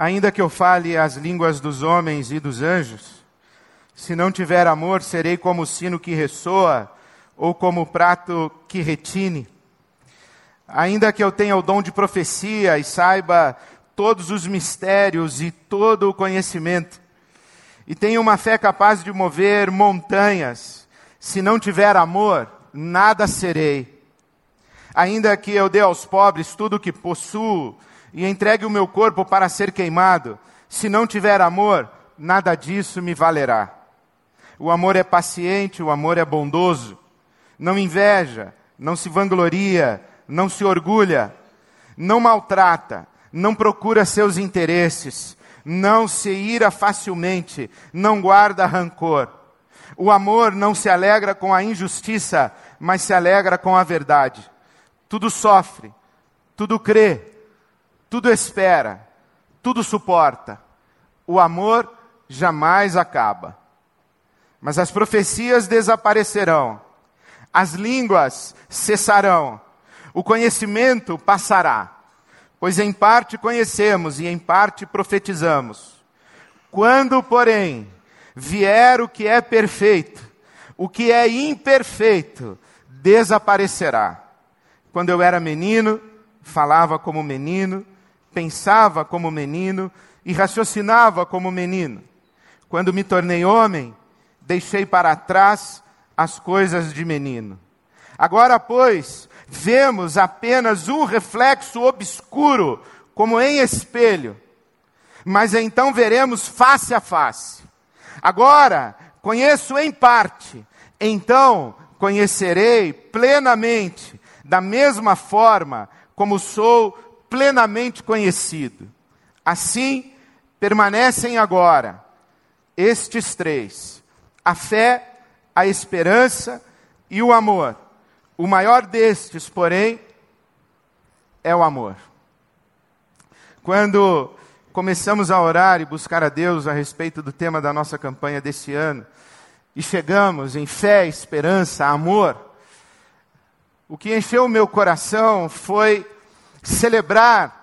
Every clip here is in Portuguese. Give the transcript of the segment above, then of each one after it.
Ainda que eu fale as línguas dos homens e dos anjos, se não tiver amor, serei como o sino que ressoa ou como o prato que retine. Ainda que eu tenha o dom de profecia e saiba todos os mistérios e todo o conhecimento, e tenha uma fé capaz de mover montanhas, se não tiver amor, nada serei. Ainda que eu dê aos pobres tudo o que possuo, e entregue o meu corpo para ser queimado, se não tiver amor, nada disso me valerá. O amor é paciente, o amor é bondoso, não inveja, não se vangloria, não se orgulha, não maltrata, não procura seus interesses, não se ira facilmente, não guarda rancor. O amor não se alegra com a injustiça, mas se alegra com a verdade. Tudo sofre, tudo crê, tudo espera, tudo suporta. O amor jamais acaba. Mas as profecias desaparecerão, as línguas cessarão, o conhecimento passará, pois em parte conhecemos e em parte profetizamos. Quando, porém, vier o que é perfeito, o que é imperfeito desaparecerá. Quando eu era menino, falava como menino, pensava como menino e raciocinava como menino. Quando me tornei homem, deixei para trás as coisas de menino. Agora, pois, vemos apenas um reflexo obscuro, como em espelho, mas então veremos face a face. Agora, conheço em parte, então conhecerei plenamente, da mesma forma como sou plenamente conhecido. Assim, permanecem agora estes três: a fé, a esperança e o amor. O maior destes, porém, é o amor. Quando começamos a orar e buscar a Deus a respeito do tema da nossa campanha desse ano, e chegamos em fé, esperança, amor, o que encheu o meu coração foi celebrar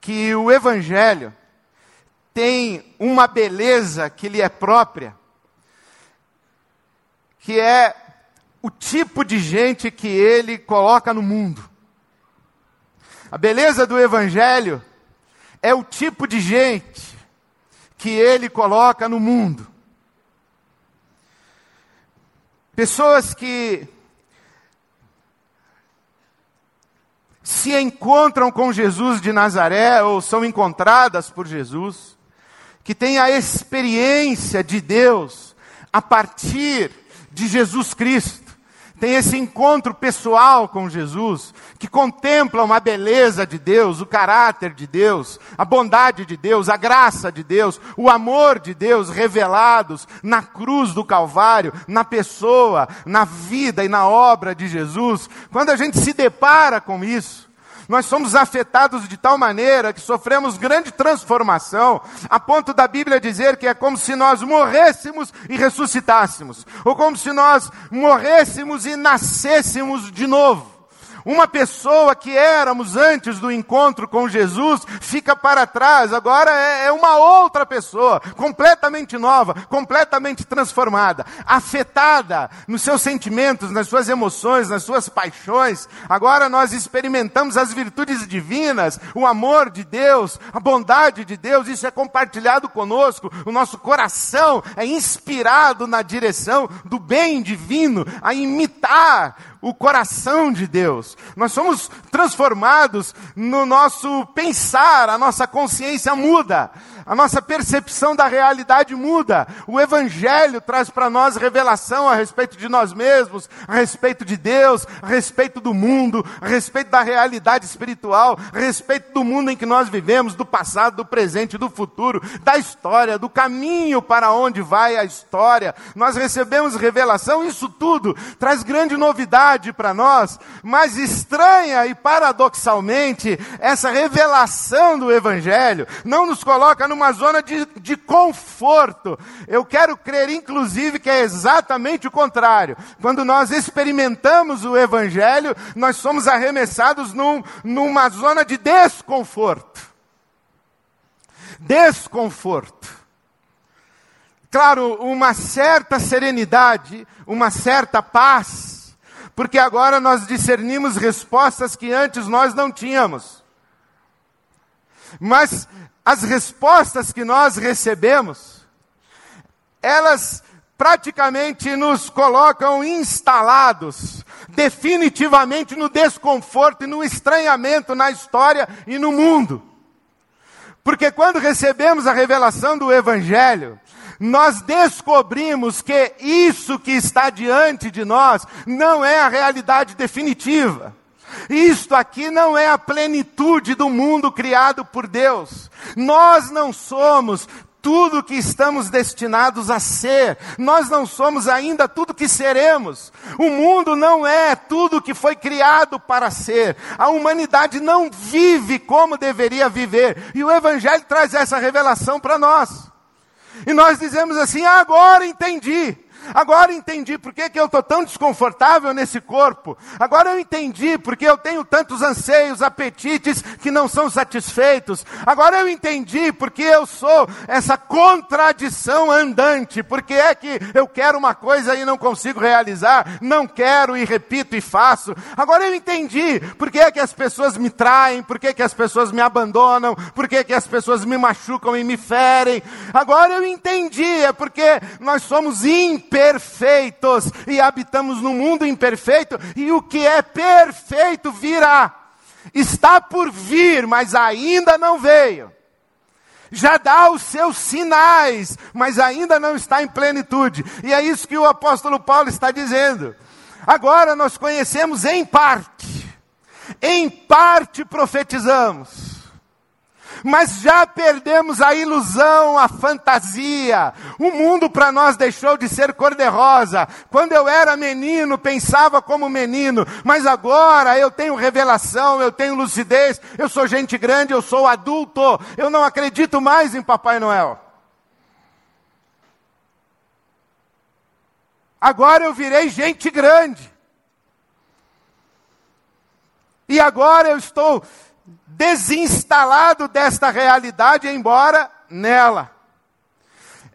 que o Evangelho tem uma beleza que lhe é própria, que é o tipo de gente que ele coloca no mundo. A beleza do Evangelho é o tipo de gente que ele coloca no mundo. Pessoas que se encontram com Jesus de Nazaré ou são encontradas por Jesus, que têm a experiência de Deus a partir de Jesus Cristo tem esse encontro pessoal com Jesus, que contemplam a beleza de Deus, o caráter de Deus, a bondade de Deus, a graça de Deus, o amor de Deus revelados na cruz do Calvário, na pessoa, na vida e na obra de Jesus. Quando a gente se depara com isso, nós somos afetados de tal maneira que sofremos grande transformação, a ponto da Bíblia dizer que é como se nós morrêssemos e ressuscitássemos, ou como se nós morrêssemos e nascêssemos de novo. Uma pessoa que éramos antes do encontro com Jesus fica para trás, agora é, é uma outra pessoa, completamente nova, completamente transformada, afetada nos seus sentimentos, nas suas emoções, nas suas paixões. Agora nós experimentamos as virtudes divinas, o amor de Deus, a bondade de Deus, isso é compartilhado conosco, o nosso coração é inspirado na direção do bem divino, a imitar o coração de Deus. Nós somos transformados no nosso pensar, a nossa consciência muda a nossa percepção da realidade muda. O Evangelho traz para nós revelação a respeito de nós mesmos, a respeito de Deus, a respeito do mundo, a respeito da realidade espiritual, a respeito do mundo em que nós vivemos, do passado, do presente, do futuro, da história, do caminho para onde vai a história. Nós recebemos revelação, isso tudo traz grande novidade para nós, mas estranha e paradoxalmente, essa revelação do Evangelho não nos coloca numa zona de, de conforto. Eu quero crer, inclusive, que é exatamente o contrário. Quando nós experimentamos o Evangelho, nós somos arremessados num, numa zona de desconforto. desconforto. Claro, uma certa serenidade, uma certa paz, porque agora nós discernimos respostas que antes nós não tínhamos. Mas as respostas que nós recebemos, elas praticamente nos colocam instalados definitivamente no desconforto e no estranhamento na história e no mundo. Porque quando recebemos a revelação do Evangelho, nós descobrimos que isso que está diante de nós não é a realidade definitiva. Isto aqui não é a plenitude do mundo criado por Deus. Nós não somos tudo que estamos destinados a ser. Nós não somos ainda tudo que seremos. O mundo não é tudo que foi criado para ser. A humanidade não vive como deveria viver. E o Evangelho traz essa revelação para nós. E nós dizemos assim: agora entendi. Agora entendi por que, que eu estou tão desconfortável nesse corpo. Agora eu entendi porque eu tenho tantos anseios, apetites que não são satisfeitos. Agora eu entendi porque eu sou essa contradição andante. Porque é que eu quero uma coisa e não consigo realizar, não quero e repito e faço. Agora eu entendi porque é que as pessoas me traem, porque que as pessoas me abandonam, porque que as pessoas me machucam e me ferem. Agora eu entendi, é porque nós somos imperfeitos perfeitos e habitamos no mundo imperfeito, e o que é perfeito virá. Está por vir, mas ainda não veio. Já dá os seus sinais, mas ainda não está em plenitude. E é isso que o apóstolo Paulo está dizendo. Agora nós conhecemos em parte, em parte profetizamos mas já perdemos a ilusão, a fantasia. O mundo para nós deixou de ser cor-de-rosa. Quando eu era menino, pensava como menino, mas agora eu tenho revelação, eu tenho lucidez, eu sou gente grande, eu sou adulto, eu não acredito mais em Papai Noel. Agora eu virei gente grande. E agora eu estou desinstalado desta realidade, embora nela.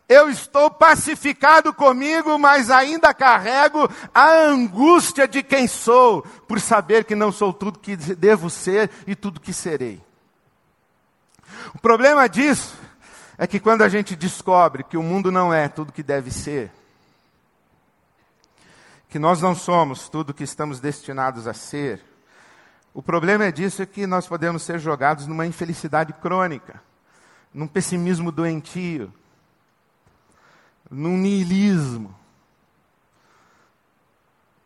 Eu estou pacificado comigo, mas ainda carrego a angústia de quem sou, por saber que não sou tudo que devo ser e tudo que serei. O problema disso é que quando a gente descobre que o mundo não é tudo que deve ser, que nós não somos tudo que estamos destinados a ser, o problema é disso é que nós podemos ser jogados numa infelicidade crônica, num pessimismo doentio, num niilismo,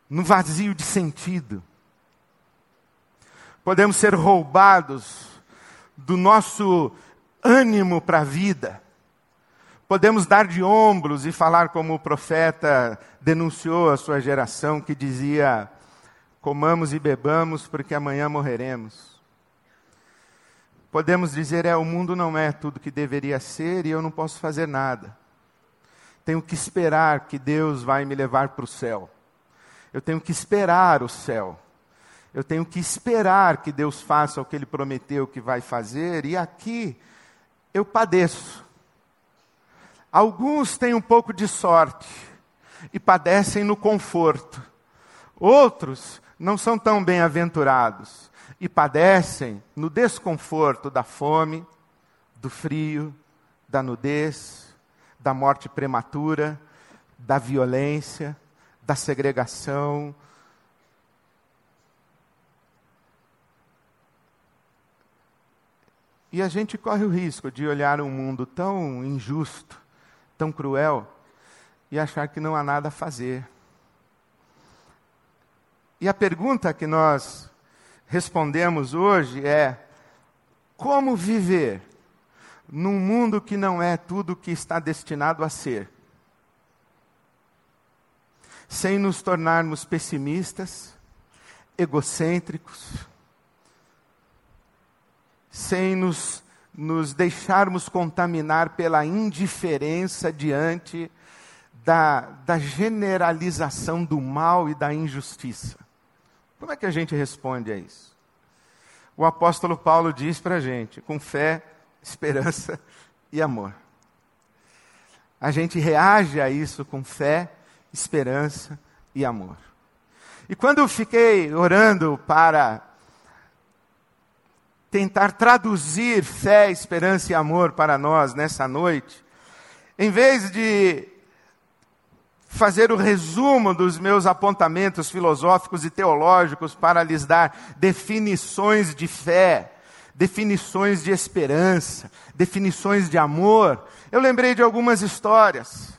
num vazio de sentido. Podemos ser roubados do nosso ânimo para a vida. Podemos dar de ombros e falar como o profeta denunciou a sua geração que dizia: comamos e bebamos, porque amanhã morreremos. Podemos dizer: é, o mundo não é tudo que deveria ser e eu não posso fazer nada. Tenho que esperar que Deus vai me levar para o céu. Eu tenho que esperar o céu. Eu tenho que esperar que Deus faça o que Ele prometeu que vai fazer, e aqui eu padeço. Alguns têm um pouco de sorte e padecem no conforto. Outros não são tão bem-aventurados e padecem no desconforto da fome, do frio, da nudez, da morte prematura, da violência, da segregação. E a gente corre o risco de olhar um mundo tão injusto, tão cruel, e achar que não há nada a fazer. E a pergunta que nós respondemos hoje é: como viver num mundo que não é tudo o que está destinado a ser? Sem nos tornarmos pessimistas, egocêntricos, sem nos, nos deixarmos contaminar pela indiferença diante da, da generalização do mal e da injustiça. Como é que a gente responde a isso? O apóstolo Paulo diz para a gente: com fé, esperança e amor. A gente reage a isso com fé, esperança e amor. E quando eu fiquei orando para tentar traduzir fé, esperança e amor para nós nessa noite, em vez de fazer o resumo dos meus apontamentos filosóficos e teológicos para lhes dar definições de fé, definições de esperança, definições de amor, eu lembrei de algumas histórias.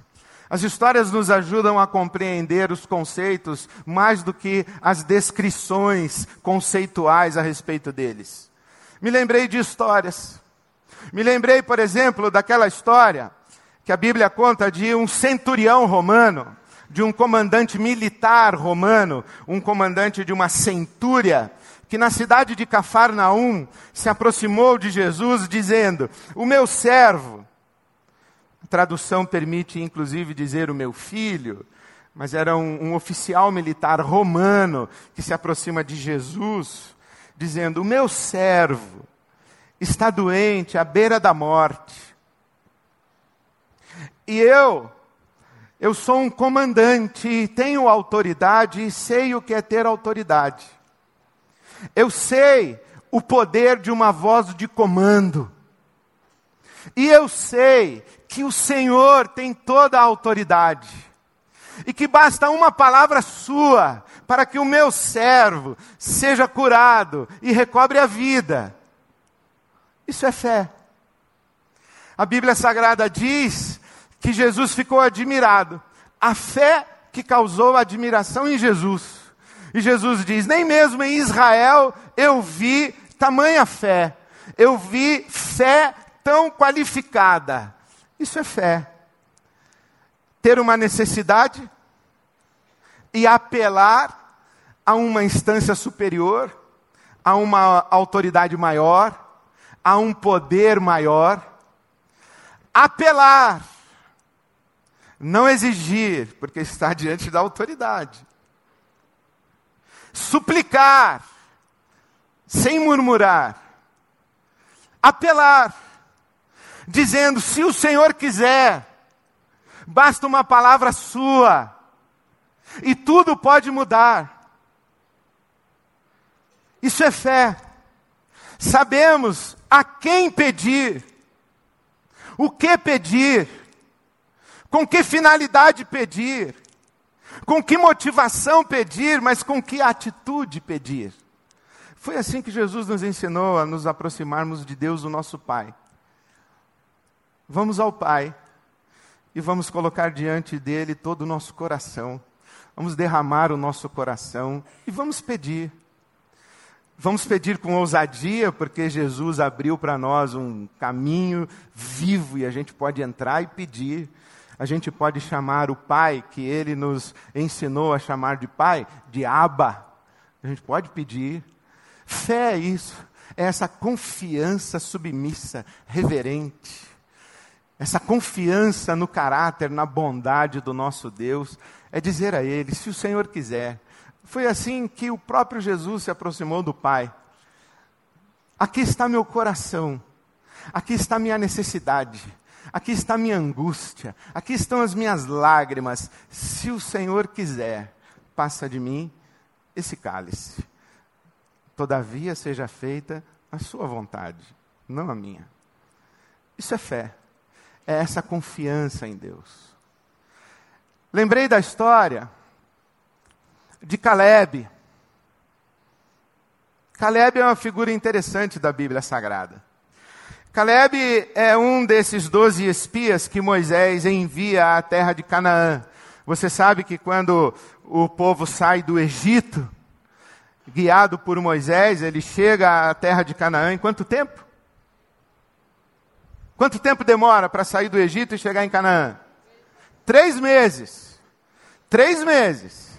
As histórias nos ajudam a compreender os conceitos mais do que as descrições conceituais a respeito deles. Me lembrei de histórias. Me lembrei, por exemplo, daquela história que a Bíblia conta de um centurião romano, de um comandante militar romano, um comandante de uma centúria, que na cidade de Cafarnaum se aproximou de Jesus dizendo: O meu servo, a tradução permite inclusive dizer o meu filho, mas era um, um oficial militar romano que se aproxima de Jesus, dizendo: O meu servo está doente à beira da morte. E eu, eu sou um comandante tenho autoridade e sei o que é ter autoridade. Eu sei o poder de uma voz de comando. E eu sei que o Senhor tem toda a autoridade. E que basta uma palavra sua para que o meu servo seja curado e recobre a vida. Isso é fé. A Bíblia Sagrada diz que Jesus ficou admirado. A fé que causou admiração em Jesus. E Jesus diz: Nem mesmo em Israel eu vi tamanha fé. Eu vi fé tão qualificada. Isso é fé. Ter uma necessidade e apelar a uma instância superior, a uma autoridade maior, a um poder maior. Apelar não exigir, porque está diante da autoridade. Suplicar, sem murmurar. Apelar, dizendo: se o Senhor quiser, basta uma palavra sua, e tudo pode mudar. Isso é fé. Sabemos a quem pedir, o que pedir com que finalidade pedir? Com que motivação pedir, mas com que atitude pedir? Foi assim que Jesus nos ensinou a nos aproximarmos de Deus, o nosso Pai. Vamos ao Pai e vamos colocar diante dele todo o nosso coração. Vamos derramar o nosso coração e vamos pedir. Vamos pedir com ousadia, porque Jesus abriu para nós um caminho vivo e a gente pode entrar e pedir a gente pode chamar o Pai, que Ele nos ensinou a chamar de Pai, de Abba. A gente pode pedir. Fé é isso, é essa confiança submissa, reverente. Essa confiança no caráter, na bondade do nosso Deus, é dizer a Ele: se o Senhor quiser. Foi assim que o próprio Jesus se aproximou do Pai. Aqui está meu coração, aqui está minha necessidade aqui está minha angústia, aqui estão as minhas lágrimas. Se o Senhor quiser, passa de mim esse cálice. Todavia seja feita a sua vontade, não a minha. Isso é fé, é essa confiança em Deus. Lembrei da história de Caleb. Caleb é uma figura interessante da Bíblia Sagrada. Caleb é um desses doze espias que Moisés envia à terra de Canaã. Você sabe que quando o povo sai do Egito, guiado por Moisés, ele chega à terra de Canaã em quanto tempo? Quanto tempo demora para sair do Egito e chegar em Canaã? Três meses. Três meses.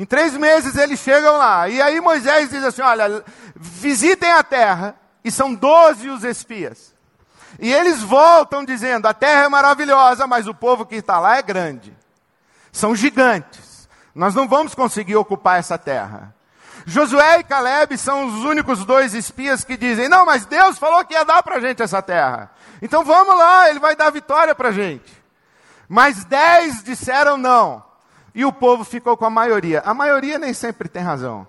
Em três meses eles chegam lá. E aí Moisés diz assim: olha, visitem a terra e são doze os espias. E eles voltam dizendo: a terra é maravilhosa, mas o povo que está lá é grande. São gigantes. Nós não vamos conseguir ocupar essa terra. Josué e Caleb são os únicos dois espias que dizem: Não, mas Deus falou que ia dar para a gente essa terra. Então vamos lá, Ele vai dar vitória para a gente. Mas dez disseram não. E o povo ficou com a maioria. A maioria nem sempre tem razão.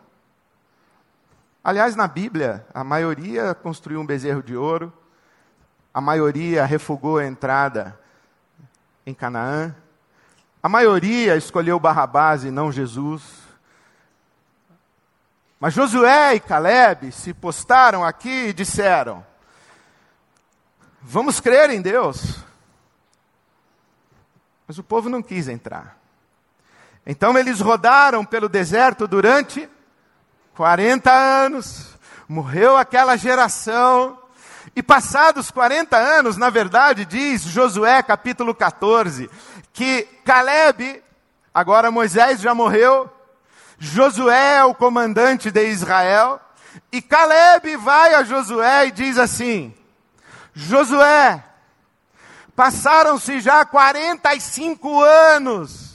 Aliás, na Bíblia, a maioria construiu um bezerro de ouro, a maioria refugou a entrada em Canaã, a maioria escolheu Barrabás e não Jesus. Mas Josué e Caleb se postaram aqui e disseram: Vamos crer em Deus. Mas o povo não quis entrar. Então eles rodaram pelo deserto durante 40 anos. Morreu aquela geração. E passados 40 anos, na verdade, diz Josué capítulo 14, que Caleb, agora Moisés já morreu, Josué é o comandante de Israel, e Caleb vai a Josué e diz assim: Josué, passaram-se já 45 anos,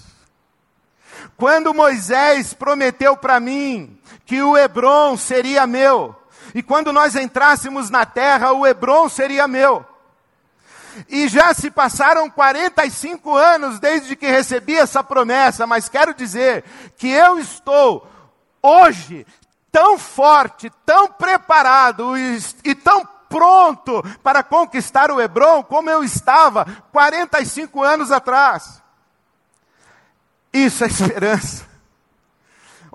quando Moisés prometeu para mim que o Hebron seria meu, e quando nós entrássemos na terra, o Hebron seria meu. E já se passaram 45 anos desde que recebi essa promessa, mas quero dizer que eu estou hoje tão forte, tão preparado e, e tão pronto para conquistar o Hebron como eu estava 45 anos atrás. Isso é esperança.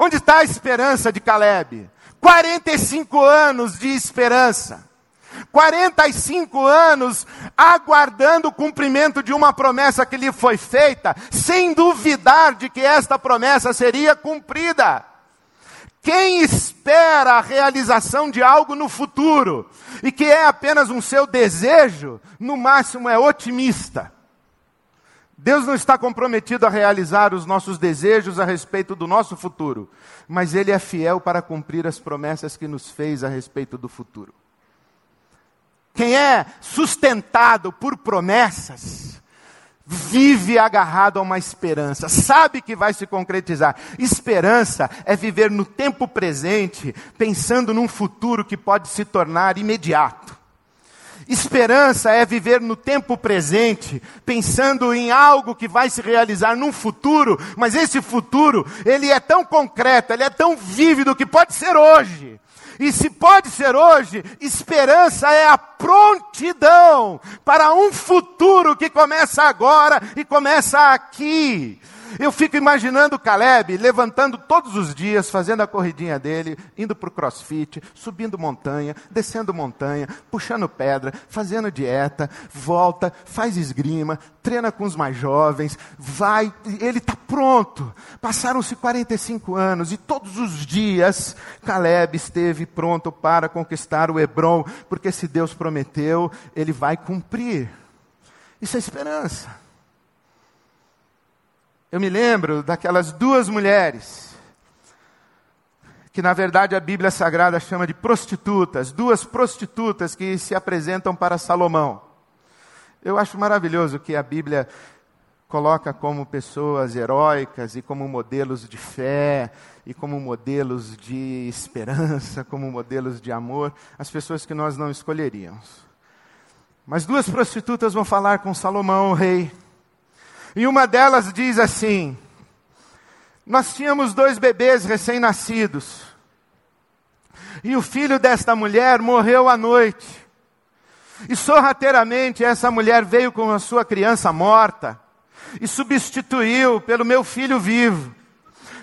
Onde está a esperança de Caleb? 45 anos de esperança. 45 anos aguardando o cumprimento de uma promessa que lhe foi feita, sem duvidar de que esta promessa seria cumprida. Quem espera a realização de algo no futuro e que é apenas um seu desejo, no máximo é otimista. Deus não está comprometido a realizar os nossos desejos a respeito do nosso futuro, mas Ele é fiel para cumprir as promessas que nos fez a respeito do futuro. Quem é sustentado por promessas, vive agarrado a uma esperança, sabe que vai se concretizar. Esperança é viver no tempo presente, pensando num futuro que pode se tornar imediato. Esperança é viver no tempo presente, pensando em algo que vai se realizar num futuro, mas esse futuro, ele é tão concreto, ele é tão vívido que pode ser hoje. E se pode ser hoje, esperança é a prontidão para um futuro que começa agora e começa aqui. Eu fico imaginando Caleb levantando todos os dias, fazendo a corridinha dele, indo para o crossfit, subindo montanha, descendo montanha, puxando pedra, fazendo dieta, volta, faz esgrima, treina com os mais jovens, vai, ele está pronto. Passaram-se 45 anos e todos os dias Caleb esteve pronto para conquistar o Hebron, porque se Deus prometeu, ele vai cumprir. Isso é esperança. Eu me lembro daquelas duas mulheres, que na verdade a Bíblia Sagrada chama de prostitutas, duas prostitutas que se apresentam para Salomão. Eu acho maravilhoso que a Bíblia coloca como pessoas heróicas e como modelos de fé e como modelos de esperança, como modelos de amor, as pessoas que nós não escolheríamos. Mas duas prostitutas vão falar com Salomão, o rei. E uma delas diz assim: Nós tínhamos dois bebês recém-nascidos. E o filho desta mulher morreu à noite. E sorrateiramente essa mulher veio com a sua criança morta e substituiu pelo meu filho vivo.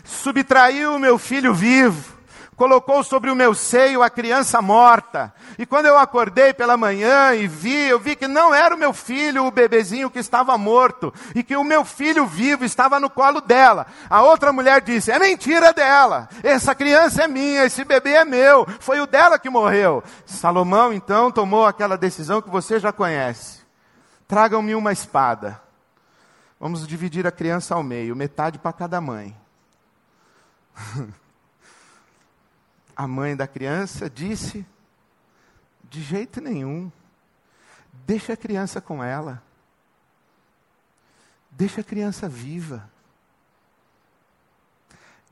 Subtraiu o meu filho vivo colocou sobre o meu seio a criança morta. E quando eu acordei pela manhã e vi, eu vi que não era o meu filho, o bebezinho que estava morto, e que o meu filho vivo estava no colo dela. A outra mulher disse: É mentira dela, essa criança é minha, esse bebê é meu, foi o dela que morreu. Salomão então tomou aquela decisão que você já conhece: tragam-me uma espada. Vamos dividir a criança ao meio, metade para cada mãe. a mãe da criança disse: de jeito nenhum, deixa a criança com ela, deixa a criança viva.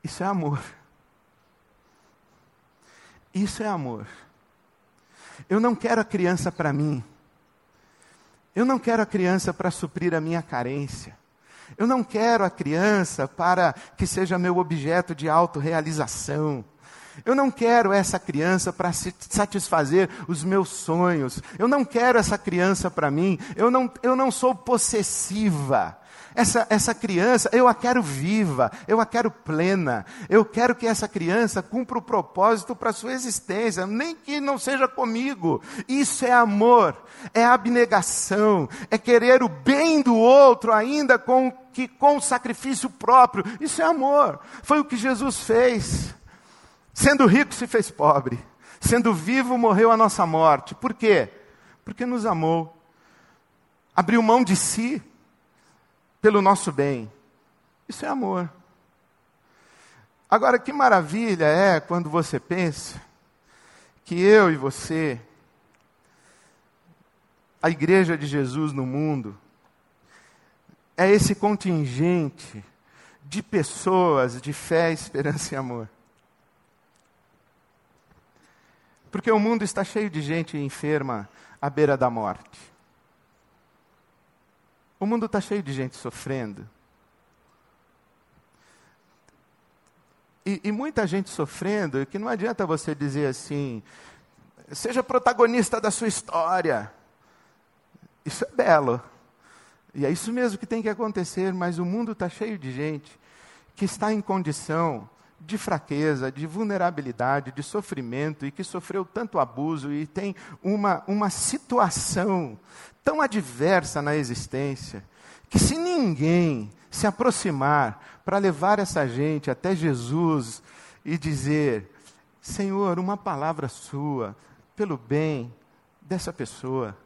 Isso é amor. Isso é amor. Eu não quero a criança para mim. Eu não quero a criança para suprir a minha carência. Eu não quero a criança para que seja meu objeto de autorrealização. Eu não quero essa criança para satisfazer os meus sonhos. Eu não quero essa criança para mim. Eu não, eu não sou possessiva. Essa, essa criança, eu a quero viva, eu a quero plena. Eu quero que essa criança cumpra o propósito para a sua existência, nem que não seja comigo. Isso é amor, é abnegação, é querer o bem do outro ainda com, que, com o sacrifício próprio. Isso é amor. Foi o que Jesus fez. Sendo rico, se fez pobre. Sendo vivo, morreu a nossa morte. Por quê? Porque nos amou. Abriu mão de si pelo nosso bem. Isso é amor. Agora, que maravilha é quando você pensa que eu e você, a igreja de Jesus no mundo, é esse contingente de pessoas de fé, esperança e amor. Porque o mundo está cheio de gente enferma à beira da morte. O mundo está cheio de gente sofrendo. E, e, muita gente sofrendo, que não adianta você dizer assim, seja protagonista da sua história. Isso é belo. E é isso mesmo que tem que acontecer, mas o mundo está cheio de gente que está em condição de fraqueza, de vulnerabilidade, de sofrimento e que sofreu tanto abuso e tem uma, uma situação tão adversa na existência, que se ninguém se aproximar para levar essa gente até Jesus e dizer: Senhor, uma palavra sua pelo bem dessa pessoa.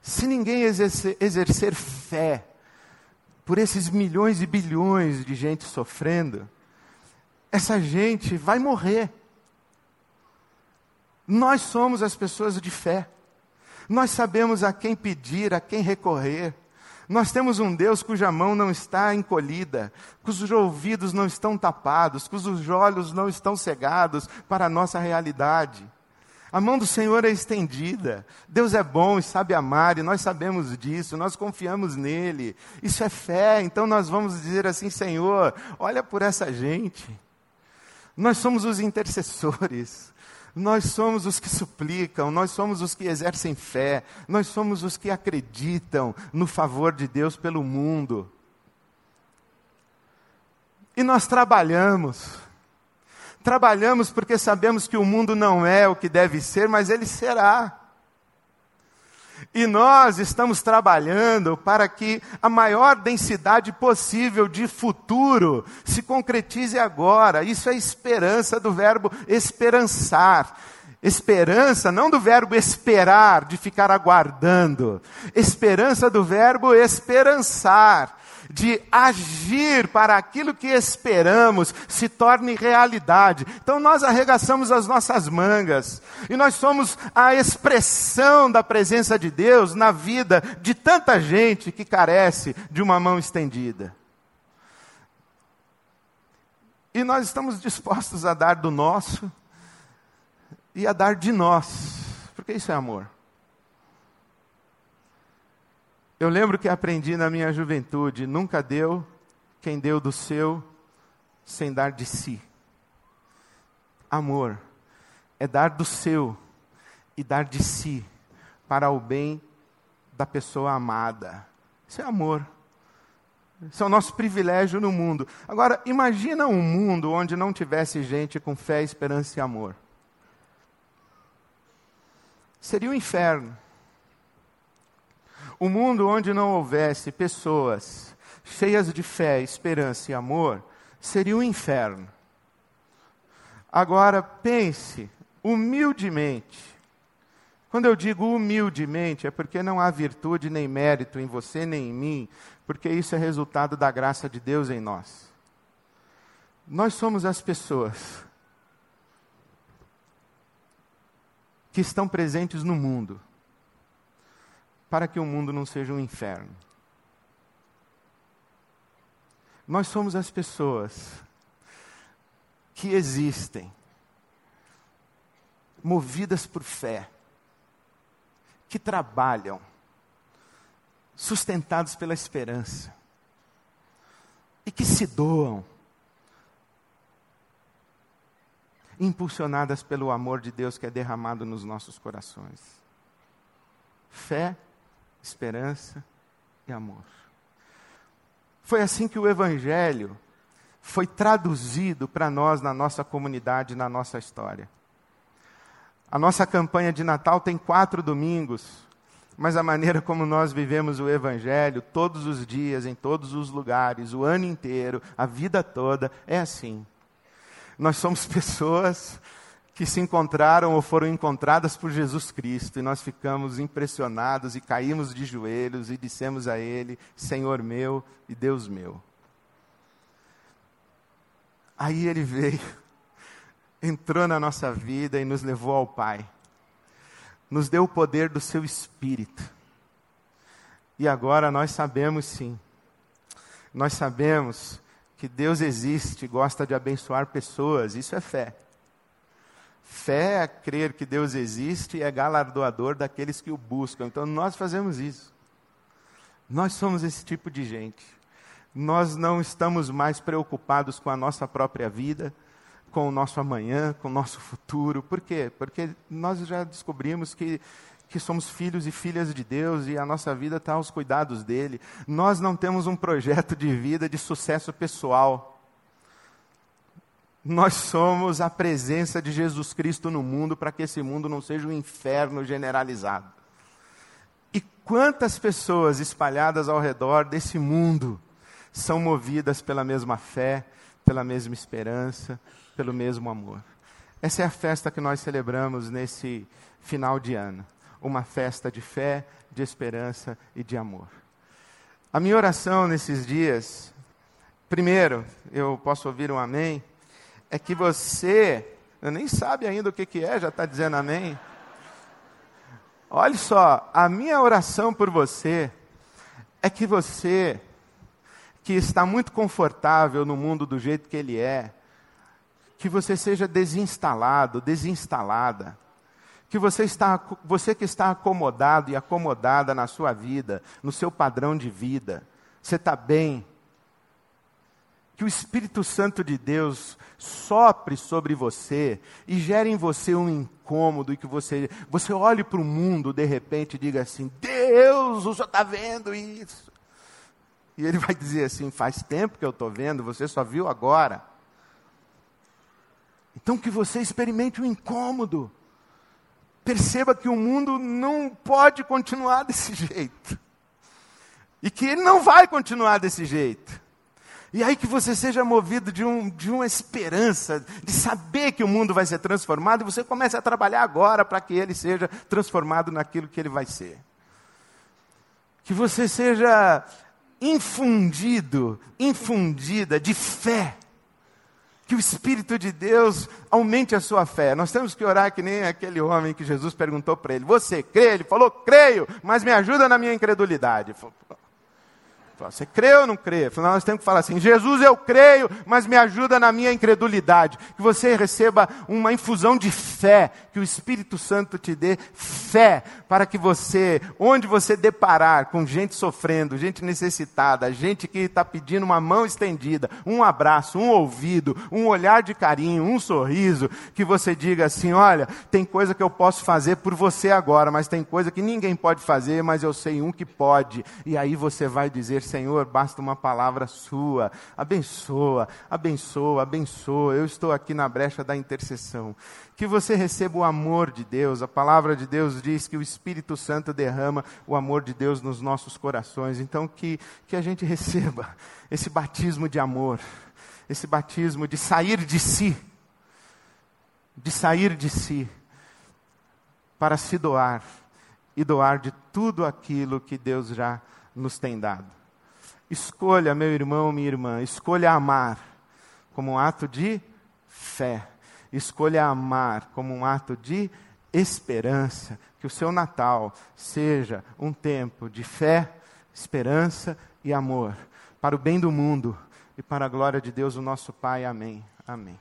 Se ninguém exercer, exercer fé por esses milhões e bilhões de gente sofrendo, essa gente vai morrer. Nós somos as pessoas de fé. Nós sabemos a quem pedir, a quem recorrer. Nós temos um Deus cuja mão não está encolhida, cujos ouvidos não estão tapados, cujos olhos não estão cegados para a nossa realidade. A mão do Senhor é estendida. Deus é bom e sabe amar, e nós sabemos disso, nós confiamos nele. Isso é fé, então nós vamos dizer assim: Senhor, olha por essa gente. Nós somos os intercessores. Nós somos os que suplicam, nós somos os que exercem fé, nós somos os que acreditam no favor de Deus pelo mundo. E nós trabalhamos. Trabalhamos porque sabemos que o mundo não é o que deve ser, mas ele será. E nós estamos trabalhando para que a maior densidade possível de futuro se concretize agora. Isso é esperança do verbo esperançar. Esperança não do verbo esperar, de ficar aguardando. Esperança do verbo esperançar de agir para aquilo que esperamos se torne realidade. Então nós arregaçamos as nossas mangas e nós somos a expressão da presença de Deus na vida de tanta gente que carece de uma mão estendida. E nós estamos dispostos a dar do nosso e a dar de nós, porque isso é amor. Eu lembro que aprendi na minha juventude: nunca deu quem deu do seu sem dar de si. Amor é dar do seu e dar de si para o bem da pessoa amada. Isso é amor. Isso é o nosso privilégio no mundo. Agora, imagina um mundo onde não tivesse gente com fé, esperança e amor. Seria um inferno. Um mundo onde não houvesse pessoas cheias de fé, esperança e amor seria um inferno. Agora pense humildemente. Quando eu digo humildemente, é porque não há virtude nem mérito em você nem em mim, porque isso é resultado da graça de Deus em nós. Nós somos as pessoas que estão presentes no mundo para que o mundo não seja um inferno. Nós somos as pessoas que existem movidas por fé, que trabalham, sustentados pela esperança, e que se doam, impulsionadas pelo amor de Deus que é derramado nos nossos corações. Fé, esperança e amor. Foi assim que o Evangelho foi traduzido para nós na nossa comunidade, na nossa história. A nossa campanha de Natal tem quatro domingos, mas a maneira como nós vivemos o Evangelho, todos os dias, em todos os lugares, o ano inteiro, a vida toda, é assim. Nós somos pessoas que se encontraram ou foram encontradas por Jesus Cristo e nós ficamos impressionados e caímos de joelhos e dissemos a Ele: Senhor meu e Deus meu. Aí Ele veio, entrou na nossa vida e nos levou ao Pai, nos deu o poder do Seu Espírito. E agora nós sabemos sim, nós sabemos que Deus existe, gosta de abençoar pessoas, isso é fé. Fé é crer que Deus existe e é galardoador daqueles que o buscam. Então nós fazemos isso. Nós somos esse tipo de gente. Nós não estamos mais preocupados com a nossa própria vida, com o nosso amanhã, com o nosso futuro. Por quê? Porque nós já descobrimos que que somos filhos e filhas de Deus e a nossa vida está aos cuidados dele. Nós não temos um projeto de vida de sucesso pessoal. Nós somos a presença de Jesus Cristo no mundo para que esse mundo não seja um inferno generalizado. E quantas pessoas espalhadas ao redor desse mundo são movidas pela mesma fé, pela mesma esperança, pelo mesmo amor? Essa é a festa que nós celebramos nesse final de ano. Uma festa de fé, de esperança e de amor. A minha oração nesses dias, primeiro, eu posso ouvir um amém? É que você, nem sabe ainda o que, que é, já está dizendo amém. Olha só, a minha oração por você é que você, que está muito confortável no mundo do jeito que ele é, que você seja desinstalado, desinstalada. Que você, está, você que está acomodado e acomodada na sua vida, no seu padrão de vida, você está bem, que o Espírito Santo de Deus sopre sobre você e gere em você um incômodo e que você, você olhe para o mundo de repente e diga assim: Deus, o senhor está vendo isso? E ele vai dizer assim: faz tempo que eu estou vendo, você só viu agora. Então que você experimente o um incômodo. Perceba que o mundo não pode continuar desse jeito. E que ele não vai continuar desse jeito. E aí que você seja movido de, um, de uma esperança, de saber que o mundo vai ser transformado, e você comece a trabalhar agora para que ele seja transformado naquilo que ele vai ser. Que você seja infundido, infundida de fé. Que o Espírito de Deus aumente a sua fé. Nós temos que orar que nem aquele homem que Jesus perguntou para ele: Você crê? Ele falou: Creio, mas me ajuda na minha incredulidade. Falou, você crê ou não crê? Nós temos que falar assim: Jesus, eu creio, mas me ajuda na minha incredulidade. Que você receba uma infusão de fé, que o Espírito Santo te dê fé, para que você, onde você deparar com gente sofrendo, gente necessitada, gente que está pedindo uma mão estendida, um abraço, um ouvido, um olhar de carinho, um sorriso, que você diga assim: olha, tem coisa que eu posso fazer por você agora, mas tem coisa que ninguém pode fazer, mas eu sei um que pode. E aí você vai dizer Senhor, basta uma palavra sua. Abençoa, abençoa, abençoa. Eu estou aqui na brecha da intercessão. Que você receba o amor de Deus. A palavra de Deus diz que o Espírito Santo derrama o amor de Deus nos nossos corações. Então, que, que a gente receba esse batismo de amor, esse batismo de sair de si, de sair de si, para se doar e doar de tudo aquilo que Deus já nos tem dado. Escolha, meu irmão, minha irmã, escolha amar como um ato de fé. Escolha amar como um ato de esperança. Que o seu Natal seja um tempo de fé, esperança e amor, para o bem do mundo e para a glória de Deus, o nosso Pai. Amém. Amém.